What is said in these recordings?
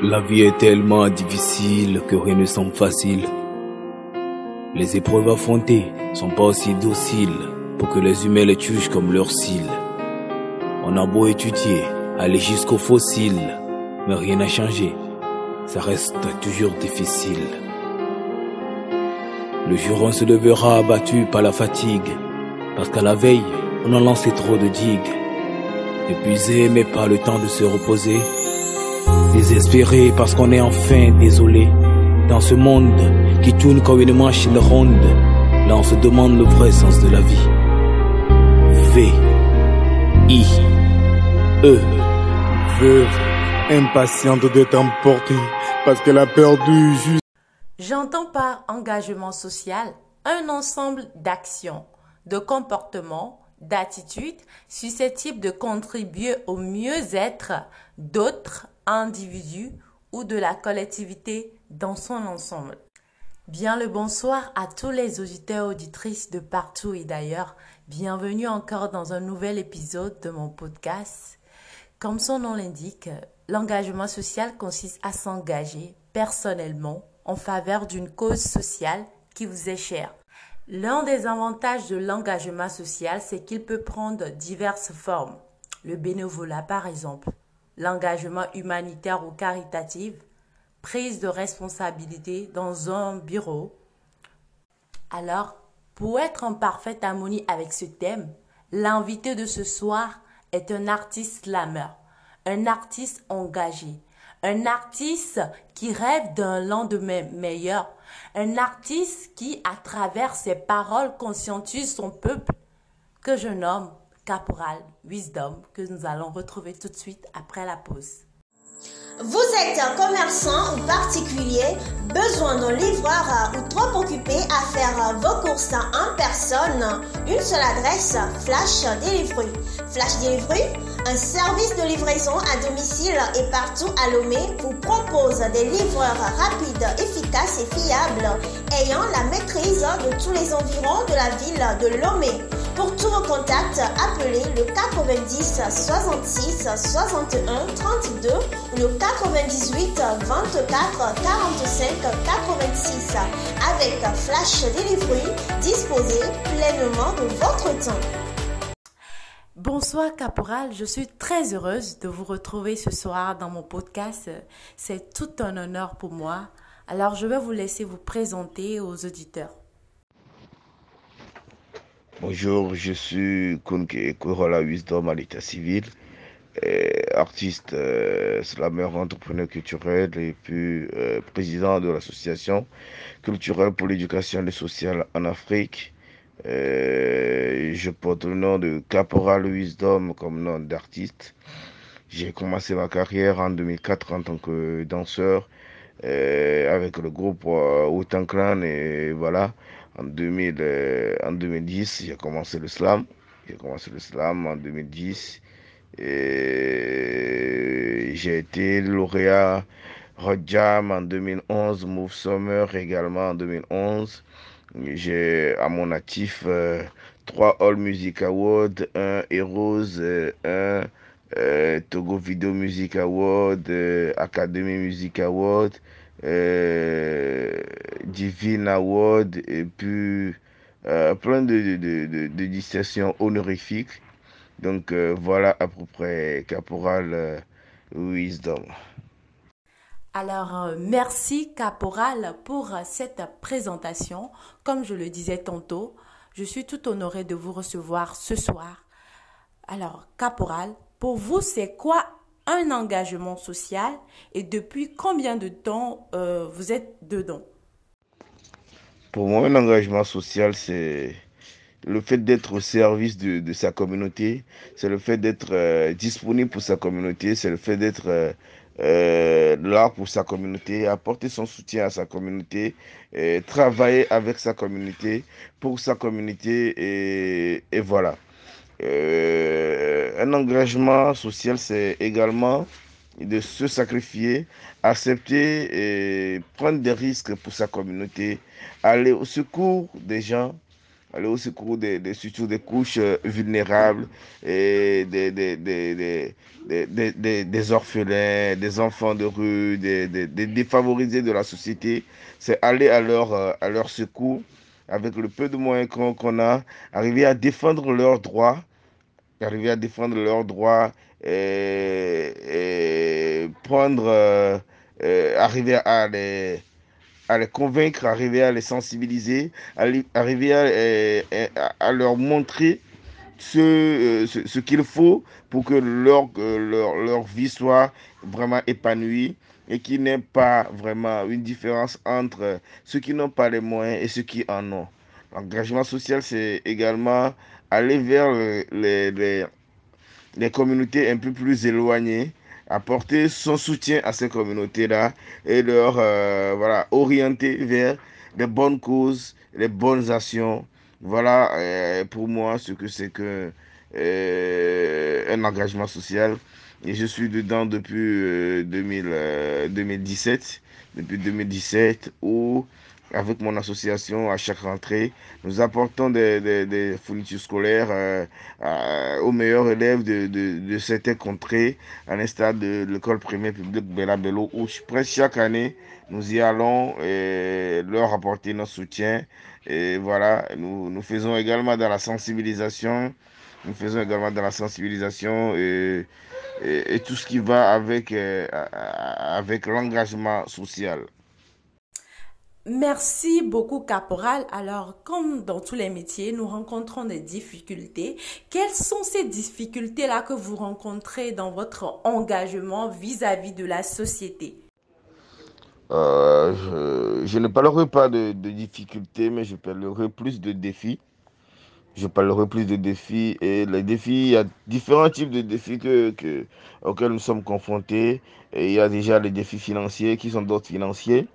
La vie est tellement difficile que rien ne semble facile. Les épreuves affrontées sont pas aussi dociles pour que les humains les jugent comme leurs cils. On a beau étudier, aller jusqu'aux fossiles, mais rien n'a changé. Ça reste toujours difficile. Le jour on se levera abattu par la fatigue, parce qu'à la veille, on a lancé trop de digues. Épuisé mais pas le temps de se reposer. Désespéré parce qu'on est enfin désolé. Dans ce monde qui tourne comme une machine ronde, là on se demande le vrai sens de la vie. V, I, E, Veuve, impatiente d'être emportée parce qu'elle a perdu juste. J'entends par engagement social un ensemble d'actions, de comportements, d'attitudes susceptibles de contribuer au mieux-être d'autres individus ou de la collectivité dans son ensemble. Bien le bonsoir à tous les auditeurs auditrices de partout et d'ailleurs. Bienvenue encore dans un nouvel épisode de mon podcast. Comme son nom l'indique, l'engagement social consiste à s'engager personnellement en faveur d'une cause sociale qui vous est chère. L'un des avantages de l'engagement social, c'est qu'il peut prendre diverses formes. Le bénévolat, par exemple, l'engagement humanitaire ou caritatif, prise de responsabilité dans un bureau. Alors, pour être en parfaite harmonie avec ce thème, l'invité de ce soir est un artiste slammer, un artiste engagé, un artiste qui rêve d'un lendemain meilleur, un artiste qui, à travers ses paroles, conscientise son peuple, que je nomme Caporal Wisdom, que nous allons retrouver tout de suite après la pause. Vous êtes un commerçant ou particulier, besoin d'un livreur ou trop occupé à faire vos courses en personne, une seule adresse, Flash Delivery. Flash Delivery, un service de livraison à domicile et partout à Lomé, vous propose des livreurs rapides, efficaces et fiables, ayant la maîtrise de tous les environs de la ville de Lomé. Pour tous vos contacts, appelez le 90 66 61 32 ou le 98 24 45 86 avec Flash Delivery, disposez pleinement de votre temps. Bonsoir Caporal, je suis très heureuse de vous retrouver ce soir dans mon podcast. C'est tout un honneur pour moi. Alors je vais vous laisser vous présenter aux auditeurs. Bonjour, je suis Kunke Korola Wisdom à l'état civil, et artiste, euh, slammer, entrepreneur culturel et puis euh, président de l'association culturelle pour l'éducation et sociale en Afrique. Euh, je porte le nom de Caporal Wisdom comme nom d'artiste. J'ai commencé ma carrière en 2004 en tant que danseur euh, avec le groupe euh, Wu-Tang Clan et voilà. En, 2000, euh, en 2010, j'ai commencé le slam. J'ai commencé le slam en 2010. Et j'ai été lauréat Hot Jam en 2011, Move Summer également en 2011. J'ai à mon actif euh, trois All Music Awards, un Heroes, euh, un euh, Togo Video Music Award, Academy Music Award, Divine Award et puis plein de, de, distinctions honorifiques. Donc voilà à peu près Caporal Wisdom. Alors, euh, merci Caporal pour euh, cette présentation. Comme je le disais tantôt, je suis tout honorée de vous recevoir ce soir. Alors, Caporal, pour vous, c'est quoi un engagement social et depuis combien de temps euh, vous êtes dedans? Pour moi, un engagement social, c'est le fait d'être au service de, sa communauté, c'est le fait d'être disponible pour sa communauté, c'est le fait d'être euh, là pour sa communauté, apporter son soutien à sa communauté, et travailler avec sa communauté, pour sa communauté, et, et voilà. Euh, un engagement social, c'est également de se sacrifier, accepter et prendre des risques pour sa communauté, aller au secours des gens aller au secours des, surtout des couches vulnérables et des, des, des, des, orphelins, des enfants de rue, des, défavorisés de la société. C'est aller à leur, à leur secours avec le peu de moyens qu'on a, arriver à défendre leurs droits, arriver à défendre leurs droits et, prendre, euh, euh, arriver à les, à les convaincre, arriver à les sensibiliser, arriver à, à, leur montrer ce, ce, ce qu'il faut pour que leur, leur, leur vie soit vraiment épanouie et qu'il n'y ait pas vraiment une différence entre ceux qui n'ont pas les moyens et ceux qui en ont. L'engagement social, c'est également aller vers les, les, les communautés un peu plus éloignées, apporter son soutien à ces communautés-là et leur euh, voilà, orienter vers les bonnes causes, les bonnes actions. Voilà euh, pour moi ce que c'est que euh, un engagement social. Et je suis dedans depuis 2000, 2017, depuis 2017 où avec mon association, à chaque rentrée, nous apportons des, des, fournitures scolaires euh, aux meilleurs élèves de, de, de certaines contrées, à l'instar de l'école primaire publique Bello, où presque chaque année, nous y allons et leur apporter notre soutien. Et voilà, nous, nous faisons également dans la sensibilisation, nous faisons également dans la sensibilisation et, et, tout ce qui va avec, euh, avec l'engagement social. Merci beaucoup, Caporal. Alors, comme dans tous les métiers, nous rencontrons des difficultés. Quelles sont ces difficultés-là que vous rencontrez dans votre engagement vis-à-vis de la société? Euh, je, ne parlerai pas de, difficultés, mais je parlerai plus de défis. Je parlerai plus de défis. Et les défis, il y a différents types de défis que, auxquels nous sommes confrontés. Il y a déjà les défis financiers qui sont d'autres financiers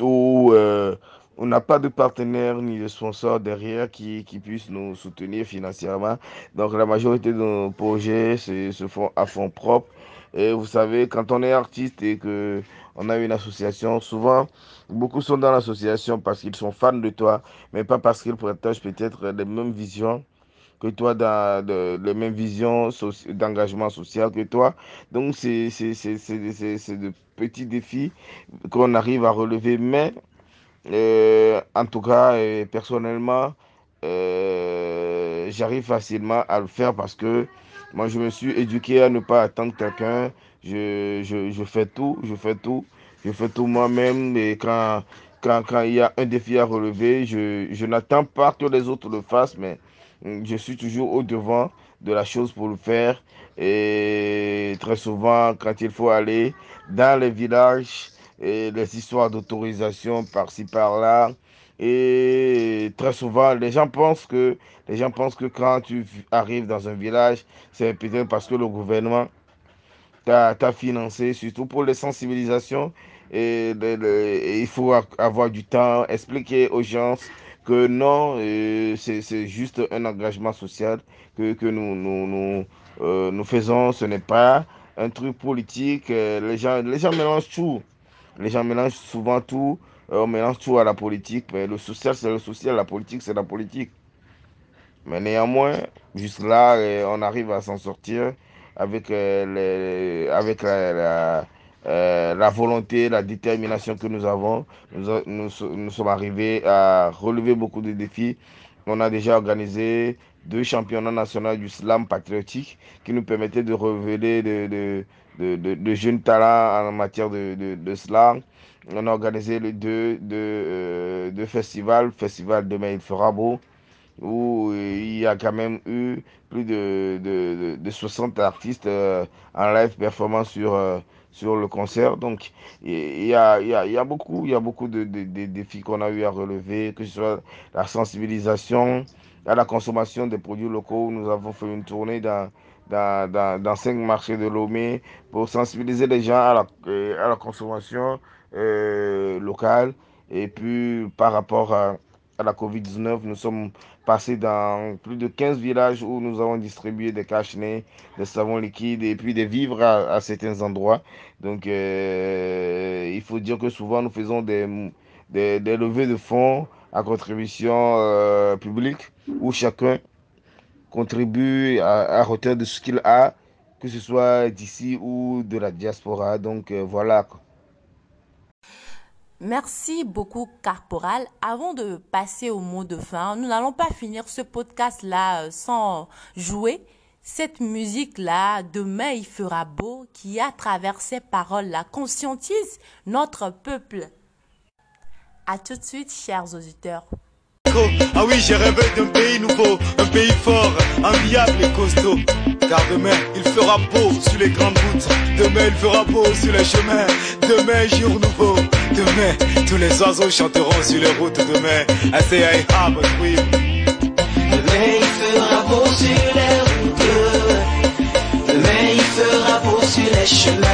où euh, on n'a pas de partenaire ni de sponsor derrière qui, qui puisse nous soutenir financièrement. Donc la majorité de nos projets se, font à fond propre. Et vous savez, quand on est artiste et que on a une association, souvent, beaucoup sont dans l'association parce qu'ils sont fans de toi, mais pas parce qu'ils partagent peut-être les mêmes visions que toi, dans de, les mêmes visions d'engagement social que toi. Donc, c'est de petits défis qu'on arrive à relever, mais euh, en tout cas, euh, personnellement, euh, j'arrive facilement à le faire parce que moi, je me suis éduqué à ne pas attendre quelqu'un. Je, je, je, fais tout, je fais tout, je fais tout moi-même. Et quand, quand, quand, il y a un défi à relever, je, je n'attends pas que les autres le fassent, mais je suis toujours au devant de la chose pour le faire. Et très souvent, quand il faut aller dans les villages, les histoires d'autorisation par-ci par-là. Et très souvent, les gens pensent que les gens pensent que quand tu arrives dans un village, c'est peut-être parce que le gouvernement t'a financé, surtout pour les sensibilisations. Et, il faut avoir du temps, expliquer aux gens que non, euh, c'est juste un engagement social que, que nous, nous, nous, euh, nous faisons. Ce n'est pas un truc politique. Euh, les, gens, les gens mélangent tout. Les gens mélangent souvent tout. on mélange tout à la politique. Le social, c'est le social. La politique, c'est la politique. Mais néanmoins, juste là, on arrive à s'en sortir avec, les, avec la euh, la volonté, la détermination que nous avons, nous, sommes arrivés à relever beaucoup de défis. On a déjà organisé deux championnats nationaux du slam patriotique qui nous permettaient de révéler de, jeunes talents en matière de, slam. On a organisé les deux, euh, deux, festivals, Festival Demain il fera beau, où il y a quand même eu plus de, de, 60 artistes euh, en live performance sur sur le concert. Donc, il y a, y, a, y a, beaucoup, y a beaucoup de, de, de défis qu'on a eu à relever, que ce soit la sensibilisation à la consommation des produits locaux. Nous avons fait une tournée dans, dans, dans, cinq marchés de Lomé pour sensibiliser les gens à la, euh, à la consommation euh, locale. Et puis, par rapport à, à la COVID-19, nous sommes passés dans plus de 15 villages où nous avons distribué des cache des savons liquides et puis des vivres à, certains endroits. Donc, euh, il faut dire que souvent nous faisons des, des, levées de fonds à contribution publique où chacun contribue à, à hauteur de ce qu'il a, que ce soit d'ici ou de la diaspora. Donc voilà. Merci beaucoup, Carporal. Avant de passer au mot de fin, nous n'allons pas finir ce podcast-là euh, sans jouer cette musique-là. Demain, il fera beau, qui à travers ces paroles-là conscientise notre peuple. À tout de suite, chers auditeurs. Ah oui, j'ai rêvé d'un pays nouveau, un pays fort, enviable et costaud. Car demain, il fera beau sur les grandes routes. Demain, il fera beau sur les chemins. Demain, jour nouveau. Demain, tous les oiseaux chanteront sur les routes. Demain, I say I have a dream. Demain, il fera beau sur les routes. Demain, il fera beau sur les chemins.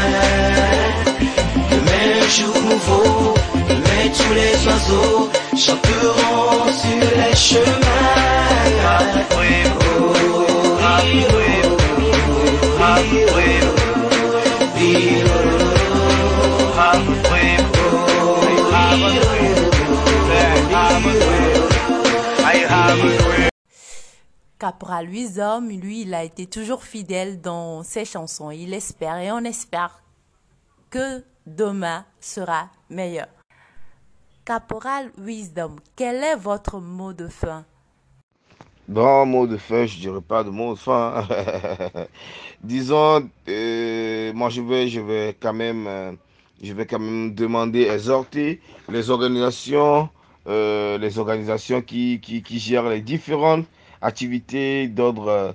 Demain, jour nouveau. Demain, tous les oiseaux chanteront sur les chemins. Capra Louis Homme, lui, il a été toujours fidèle dans ses chansons. Il espère et on espère que demain sera meilleur. Caporal Wisdom, quel est votre mot de fin? Bon, mot de fin, je dirais pas de mot de fin. Disons, euh, moi je vais, je vais quand même, euh, je vais quand même demander, exhorter les organisations, euh, les organisations qui, qui, gèrent les différentes activités d'ordre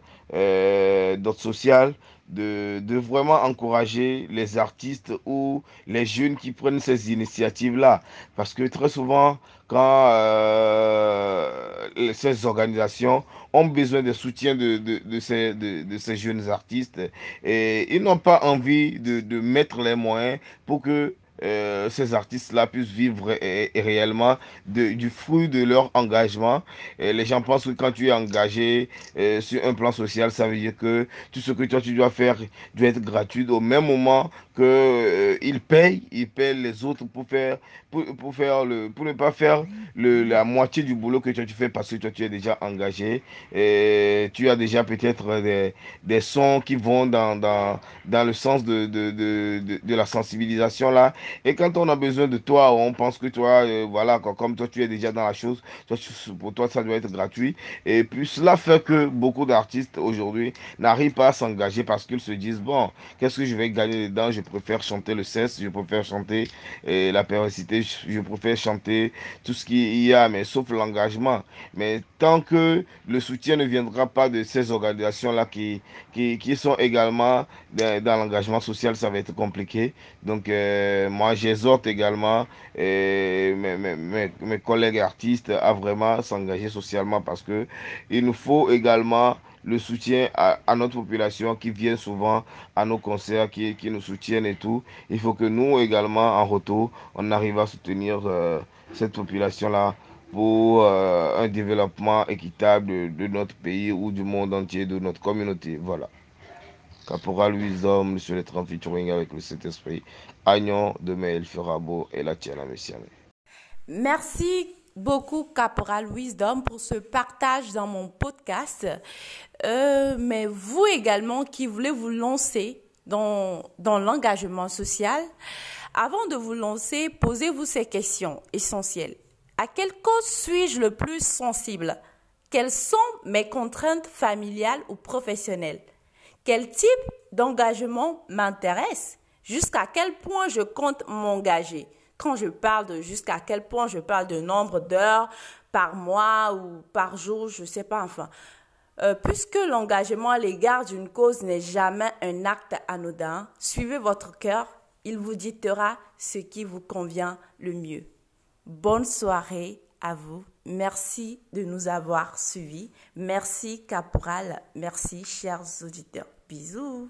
social, de, vraiment encourager les artistes ou les jeunes qui prennent ces initiatives-là. Parce que très souvent, quand euh, ces organisations ont besoin de soutien de, de, de ces, de, ces, jeunes artistes, et ils n'ont pas envie de, mettre les moyens pour que euh, ces artistes-là puissent vivre réellement de, du fruit de leur engagement. Les gens pensent que quand tu es engagé euh, sur un plan social, ça veut dire que tout ce que toi tu dois faire doit être gratuit. Au même moment que euh, ils payent, ils payent les autres pour faire, pour, pour faire le, pour ne pas faire la moitié du boulot que toi tu fais parce que toi tu es déjà engagé. Tu as déjà peut-être des, sons qui vont dans, dans, dans le sens de, de, de, de la sensibilisation là. Et quand on a besoin de toi, on pense que toi, euh, voilà, comme toi tu es déjà dans la chose, pour toi ça doit être gratuit. Et puis cela fait que beaucoup d'artistes aujourd'hui n'arrivent pas à s'engager parce qu'ils se disent, bon, qu'est-ce que je vais gagner dedans? Je préfère chanter le cesse, je préfère chanter euh, la péricité, je préfère chanter tout ce qu'il y a, mais sauf l'engagement. Mais tant que le soutien ne viendra pas de ces organisations-là qui, qui, sont également dans, dans l'engagement social, ça va être compliqué. Donc, euh, moi, j'exhorte également mes, mes, collègues artistes à vraiment s'engager socialement parce que il nous faut également le soutien à, notre population qui vient souvent à nos concerts, qui, nous soutiennent et tout. Il faut que nous également, en retour, on arrive à soutenir euh, cette population-là pour euh, un développement équitable de, notre pays ou du monde entier, de notre communauté. Voilà. Caporal Wisdom, Monsieur le 30 featuring avec le Saint-Esprit. Agnon, demain il fera beau et la tienne, Messiane. Merci beaucoup, Caporal Wisdom, pour ce partage dans mon podcast. Euh, mais vous également qui voulez vous lancer dans, dans l'engagement social, avant de vous lancer, posez-vous ces questions essentielles. À quelle cause suis-je le plus sensible? Quelles sont mes contraintes familiales ou professionnelles? Quel type d'engagement m'intéresse Jusqu'à quel point je compte m'engager Quand je parle de jusqu'à quel point je parle de nombre d'heures par mois ou par jour, je ne sais pas, enfin. Euh, puisque l'engagement à l'égard d'une cause n'est jamais un acte anodin, suivez votre cœur, il vous dictera ce qui vous convient le mieux. Bonne soirée à vous. Merci de nous avoir suivis. Merci Caporal. Merci chers auditeurs. Bisous.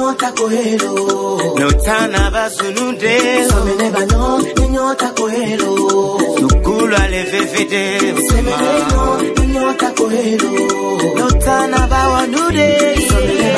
nyota kohero. Notana basununde somene bano ne nyota kohero. Sukulwa levevede semene no ne nyota kohero. Notana bawanude somene